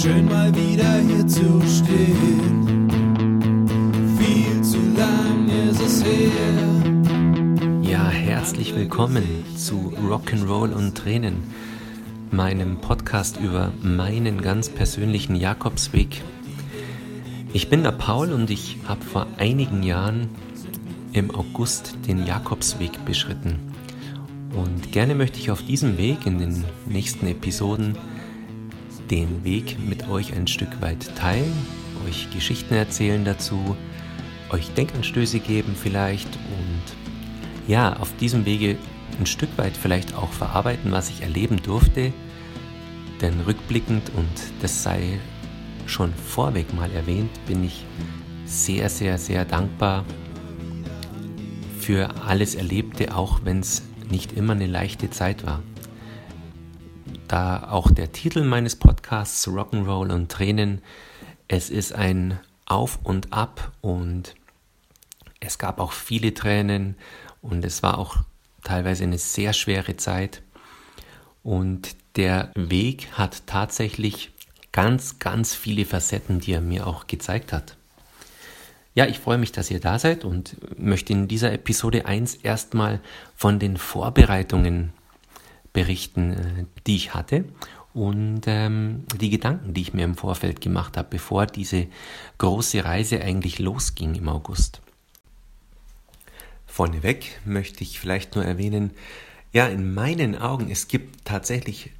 Schön mal wieder hier zu stehen. Viel zu lang ist es her. Ja, herzlich willkommen zu Rock'n'Roll und Tränen, meinem Podcast über meinen ganz persönlichen Jakobsweg. Ich bin der Paul und ich habe vor einigen Jahren im August den Jakobsweg beschritten. Und gerne möchte ich auf diesem Weg in den nächsten Episoden den Weg mit euch ein Stück weit teilen, euch Geschichten erzählen dazu, euch Denkanstöße geben vielleicht und ja, auf diesem Wege ein Stück weit vielleicht auch verarbeiten, was ich erleben durfte. Denn rückblickend, und das sei schon vorweg mal erwähnt, bin ich sehr, sehr, sehr dankbar für alles Erlebte, auch wenn es nicht immer eine leichte Zeit war. Da auch der Titel meines Podcasts Rock'n'Roll und Tränen, es ist ein Auf und Ab und es gab auch viele Tränen und es war auch teilweise eine sehr schwere Zeit. Und der Weg hat tatsächlich ganz, ganz viele Facetten, die er mir auch gezeigt hat. Ja, ich freue mich, dass ihr da seid und möchte in dieser Episode 1 erstmal von den Vorbereitungen berichten, äh, die ich hatte und ähm, die Gedanken, die ich mir im Vorfeld gemacht habe, bevor diese große Reise eigentlich losging im August. Vorneweg möchte ich vielleicht nur erwähnen, ja, in meinen Augen, es gibt tatsächlich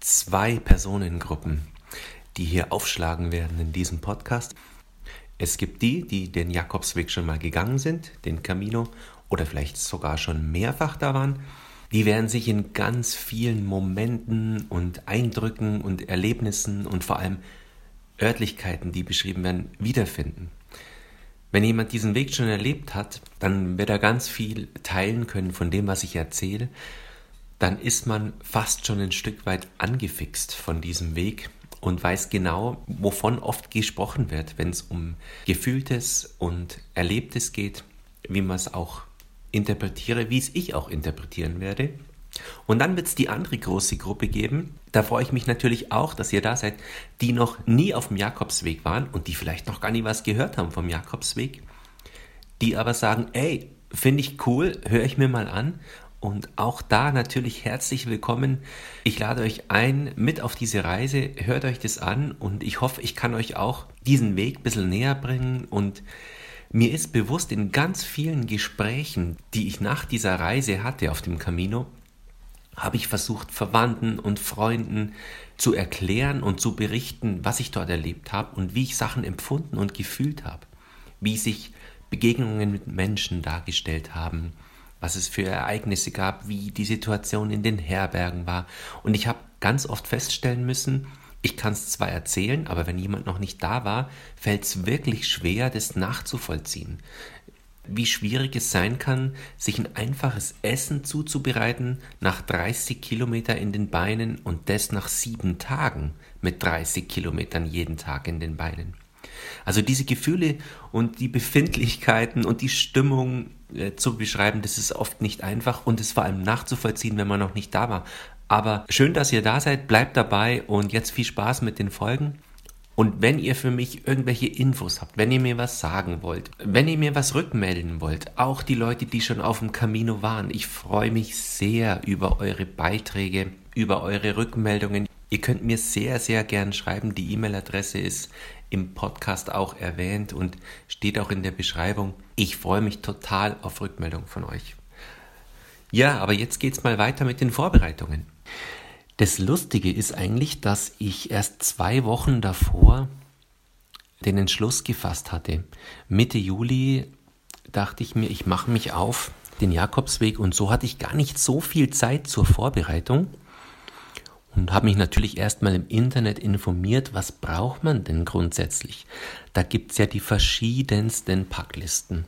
zwei Personengruppen, die hier aufschlagen werden in diesem Podcast. Es gibt die, die den Jakobsweg schon mal gegangen sind, den Camino, oder vielleicht sogar schon mehrfach da waren. Die werden sich in ganz vielen Momenten und Eindrücken und Erlebnissen und vor allem Örtlichkeiten, die beschrieben werden, wiederfinden. Wenn jemand diesen Weg schon erlebt hat, dann wird er ganz viel teilen können von dem, was ich erzähle. Dann ist man fast schon ein Stück weit angefixt von diesem Weg und weiß genau, wovon oft gesprochen wird, wenn es um Gefühltes und Erlebtes geht, wie man es auch interpretiere, wie es ich auch interpretieren werde. Und dann wird es die andere große Gruppe geben. Da freue ich mich natürlich auch, dass ihr da seid, die noch nie auf dem Jakobsweg waren und die vielleicht noch gar nie was gehört haben vom Jakobsweg, die aber sagen, ey, finde ich cool, höre ich mir mal an und auch da natürlich herzlich willkommen. Ich lade euch ein mit auf diese Reise. Hört euch das an und ich hoffe, ich kann euch auch diesen Weg ein bisschen näher bringen. Und mir ist bewusst in ganz vielen Gesprächen, die ich nach dieser Reise hatte auf dem Camino, habe ich versucht, Verwandten und Freunden zu erklären und zu berichten, was ich dort erlebt habe und wie ich Sachen empfunden und gefühlt habe. Wie sich Begegnungen mit Menschen dargestellt haben was es für Ereignisse gab, wie die Situation in den Herbergen war. Und ich habe ganz oft feststellen müssen, ich kann es zwar erzählen, aber wenn jemand noch nicht da war, fällt es wirklich schwer, das nachzuvollziehen. Wie schwierig es sein kann, sich ein einfaches Essen zuzubereiten nach 30 Kilometer in den Beinen und das nach sieben Tagen mit 30 Kilometern jeden Tag in den Beinen. Also diese Gefühle und die Befindlichkeiten und die Stimmung äh, zu beschreiben, das ist oft nicht einfach und es vor allem nachzuvollziehen, wenn man noch nicht da war. Aber schön, dass ihr da seid, bleibt dabei und jetzt viel Spaß mit den Folgen. Und wenn ihr für mich irgendwelche Infos habt, wenn ihr mir was sagen wollt, wenn ihr mir was rückmelden wollt, auch die Leute, die schon auf dem Camino waren, ich freue mich sehr über eure Beiträge, über eure Rückmeldungen. Ihr könnt mir sehr, sehr gern schreiben. Die E-Mail-Adresse ist im Podcast auch erwähnt und steht auch in der Beschreibung. Ich freue mich total auf Rückmeldung von euch. Ja, aber jetzt geht's mal weiter mit den Vorbereitungen. Das Lustige ist eigentlich, dass ich erst zwei Wochen davor den Entschluss gefasst hatte. Mitte Juli dachte ich mir, ich mache mich auf den Jakobsweg und so hatte ich gar nicht so viel Zeit zur Vorbereitung und habe mich natürlich erstmal im Internet informiert, was braucht man denn grundsätzlich. Da gibt es ja die verschiedensten Packlisten.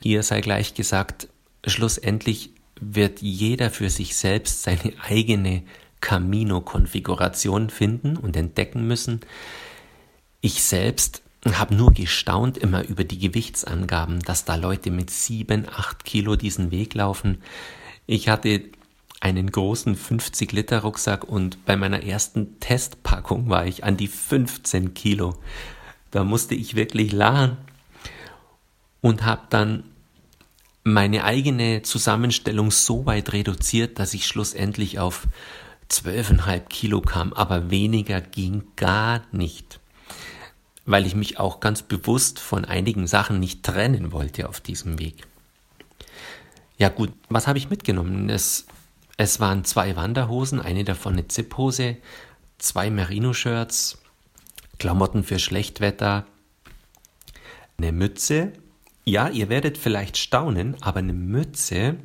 Hier sei gleich gesagt, schlussendlich wird jeder für sich selbst seine eigene Camino-Konfiguration finden und entdecken müssen. Ich selbst habe nur gestaunt immer über die Gewichtsangaben, dass da Leute mit sieben, acht Kilo diesen Weg laufen. Ich hatte einen großen 50-Liter-Rucksack und bei meiner ersten Testpackung war ich an die 15 Kilo. Da musste ich wirklich lachen und habe dann meine eigene Zusammenstellung so weit reduziert, dass ich schlussendlich auf 12,5 Kilo kam, aber weniger ging gar nicht, weil ich mich auch ganz bewusst von einigen Sachen nicht trennen wollte auf diesem Weg. Ja gut, was habe ich mitgenommen? Es, es waren zwei Wanderhosen, eine davon eine Zipphose, zwei Merino-Shirts, Klamotten für Schlechtwetter, eine Mütze. Ja, ihr werdet vielleicht staunen, aber eine Mütze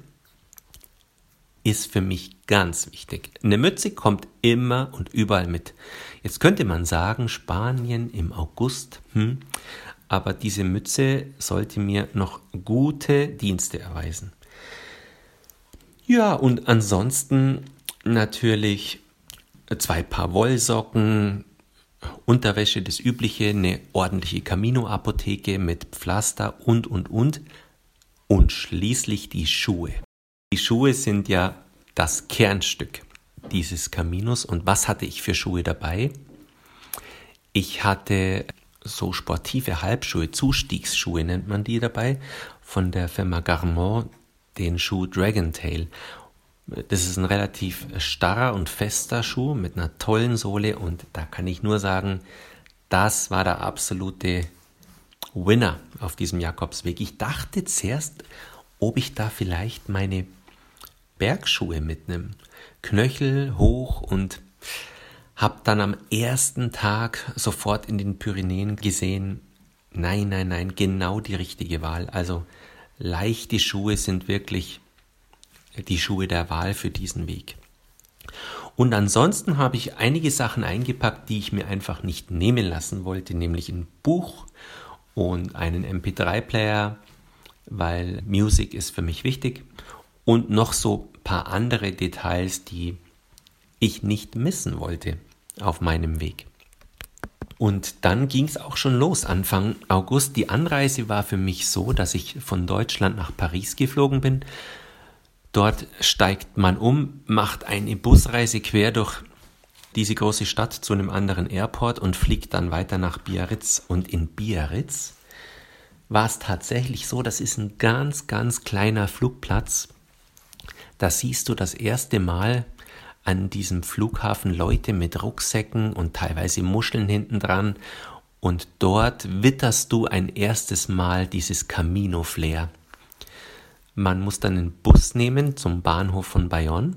ist für mich ganz wichtig. Eine Mütze kommt immer und überall mit. Jetzt könnte man sagen, Spanien im August, hm, aber diese Mütze sollte mir noch gute Dienste erweisen. Ja, und ansonsten natürlich zwei Paar Wollsocken, Unterwäsche, das Übliche, eine ordentliche Camino-Apotheke mit Pflaster und, und, und. Und schließlich die Schuhe. Die Schuhe sind ja das Kernstück dieses Caminos. Und was hatte ich für Schuhe dabei? Ich hatte so sportive Halbschuhe, Zustiegsschuhe nennt man die dabei, von der Firma Garmont, den Schuh Dragon Tail. Das ist ein relativ starrer und fester Schuh mit einer tollen Sohle und da kann ich nur sagen, das war der absolute Winner auf diesem Jakobsweg. Ich dachte zuerst, ob ich da vielleicht meine Bergschuhe mitnehme, Knöchel hoch und habe dann am ersten Tag sofort in den Pyrenäen gesehen, nein, nein, nein, genau die richtige Wahl. Also leichte Schuhe sind wirklich die Schuhe der Wahl für diesen Weg. Und ansonsten habe ich einige Sachen eingepackt, die ich mir einfach nicht nehmen lassen wollte, nämlich ein Buch und einen MP3-Player, weil Musik ist für mich wichtig und noch so ein paar andere Details, die ich nicht missen wollte auf meinem Weg. Und dann ging es auch schon los, Anfang August. Die Anreise war für mich so, dass ich von Deutschland nach Paris geflogen bin. Dort steigt man um, macht eine Busreise quer durch diese große Stadt zu einem anderen Airport und fliegt dann weiter nach Biarritz. Und in Biarritz war es tatsächlich so, das ist ein ganz, ganz kleiner Flugplatz da siehst du das erste Mal an diesem Flughafen Leute mit Rucksäcken und teilweise Muscheln hinten dran und dort witterst du ein erstes Mal dieses Camino-Flair. Man muss dann einen Bus nehmen zum Bahnhof von Bayonne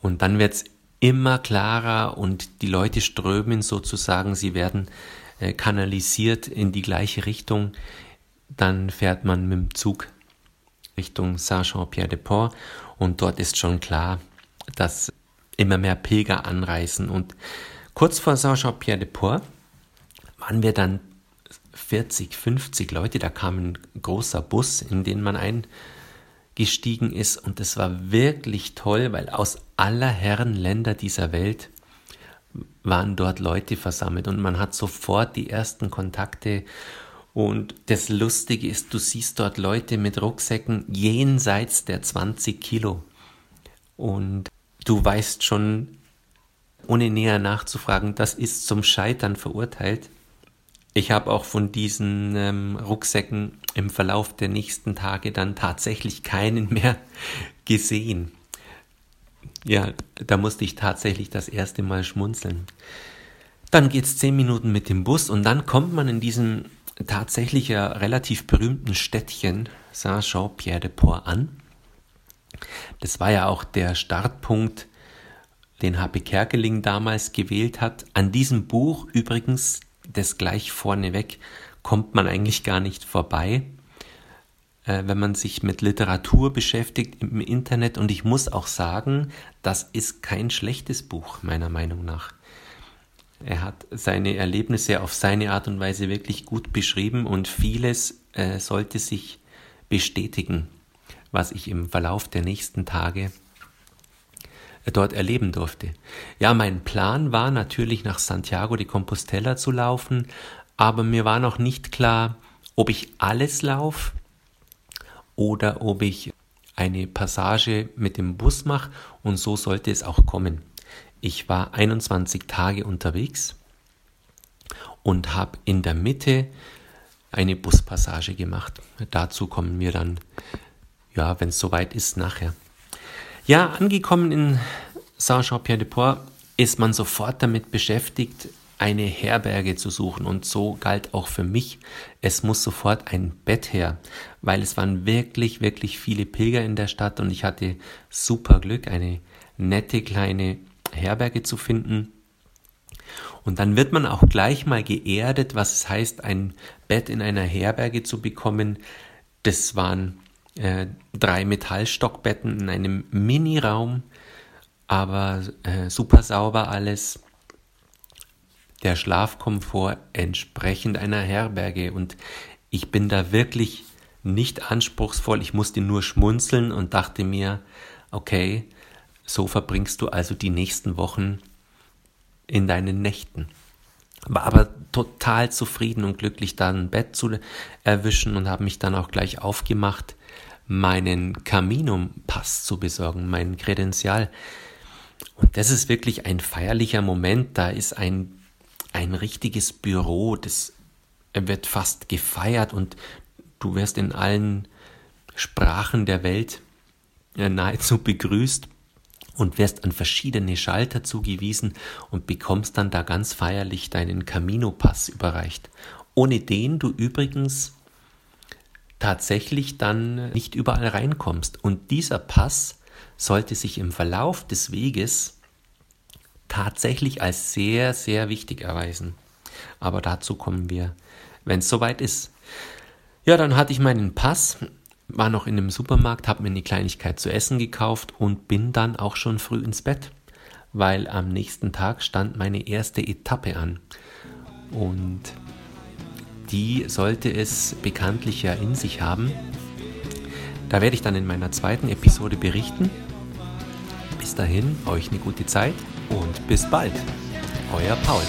und dann wird es immer klarer und die Leute strömen sozusagen, sie werden äh, kanalisiert in die gleiche Richtung. Dann fährt man mit dem Zug Richtung Saint-Jean-Pierre-de-Port und dort ist schon klar, dass immer mehr Pilger anreisen und kurz vor Saint-Jean-Pierre-de-Port waren wir dann 40, 50 Leute, da kam ein großer Bus, in den man eingestiegen ist. Und es war wirklich toll, weil aus aller Herren Länder dieser Welt waren dort Leute versammelt. Und man hat sofort die ersten Kontakte. Und das Lustige ist, du siehst dort Leute mit Rucksäcken jenseits der 20 Kilo. Und du weißt schon, ohne näher nachzufragen, das ist zum Scheitern verurteilt. Ich habe auch von diesen ähm, Rucksäcken im Verlauf der nächsten Tage dann tatsächlich keinen mehr gesehen. Ja, da musste ich tatsächlich das erste Mal schmunzeln. Dann geht es zehn Minuten mit dem Bus und dann kommt man in diesem tatsächlich relativ berühmten Städtchen Saint-Jean-Pierre-de-Port an. Das war ja auch der Startpunkt, den H.P. Kerkeling damals gewählt hat. An diesem Buch übrigens, das gleich vorneweg, kommt man eigentlich gar nicht vorbei, äh, wenn man sich mit Literatur beschäftigt im Internet. Und ich muss auch sagen, das ist kein schlechtes Buch, meiner Meinung nach. Er hat seine Erlebnisse auf seine Art und Weise wirklich gut beschrieben und vieles äh, sollte sich bestätigen, was ich im Verlauf der nächsten Tage äh, dort erleben durfte. Ja, mein Plan war natürlich nach Santiago de Compostela zu laufen, aber mir war noch nicht klar, ob ich alles laufe oder ob ich eine Passage mit dem Bus mache und so sollte es auch kommen. Ich war 21 Tage unterwegs und habe in der Mitte eine Buspassage gemacht. Dazu kommen wir dann, ja, wenn es soweit ist, nachher. Ja, angekommen in Saint-Jean-Pierre-de-Port ist man sofort damit beschäftigt, eine Herberge zu suchen. Und so galt auch für mich, es muss sofort ein Bett her, weil es waren wirklich, wirklich viele Pilger in der Stadt und ich hatte super Glück, eine nette kleine Herberge zu finden. Und dann wird man auch gleich mal geerdet, was es heißt, ein Bett in einer Herberge zu bekommen. Das waren äh, drei Metallstockbetten in einem Mini-Raum, aber äh, super sauber alles. Der Schlafkomfort entsprechend einer Herberge und ich bin da wirklich nicht anspruchsvoll. Ich musste nur schmunzeln und dachte mir, okay, so verbringst du also die nächsten Wochen in deinen Nächten. War aber total zufrieden und glücklich, da ein Bett zu erwischen und habe mich dann auch gleich aufgemacht, meinen Caminum-Pass zu besorgen, mein Kredenzial. Und das ist wirklich ein feierlicher Moment. Da ist ein, ein richtiges Büro, das wird fast gefeiert und du wirst in allen Sprachen der Welt äh, nahezu begrüßt und wirst an verschiedene Schalter zugewiesen und bekommst dann da ganz feierlich deinen Camino-Pass überreicht. Ohne den du übrigens tatsächlich dann nicht überall reinkommst. Und dieser Pass sollte sich im Verlauf des Weges tatsächlich als sehr, sehr wichtig erweisen. Aber dazu kommen wir, wenn es soweit ist. Ja, dann hatte ich meinen Pass war noch in dem Supermarkt, habe mir eine Kleinigkeit zu essen gekauft und bin dann auch schon früh ins Bett, weil am nächsten Tag stand meine erste Etappe an. Und die sollte es bekanntlich ja in sich haben. Da werde ich dann in meiner zweiten Episode berichten. Bis dahin, euch eine gute Zeit und bis bald. Euer Paul.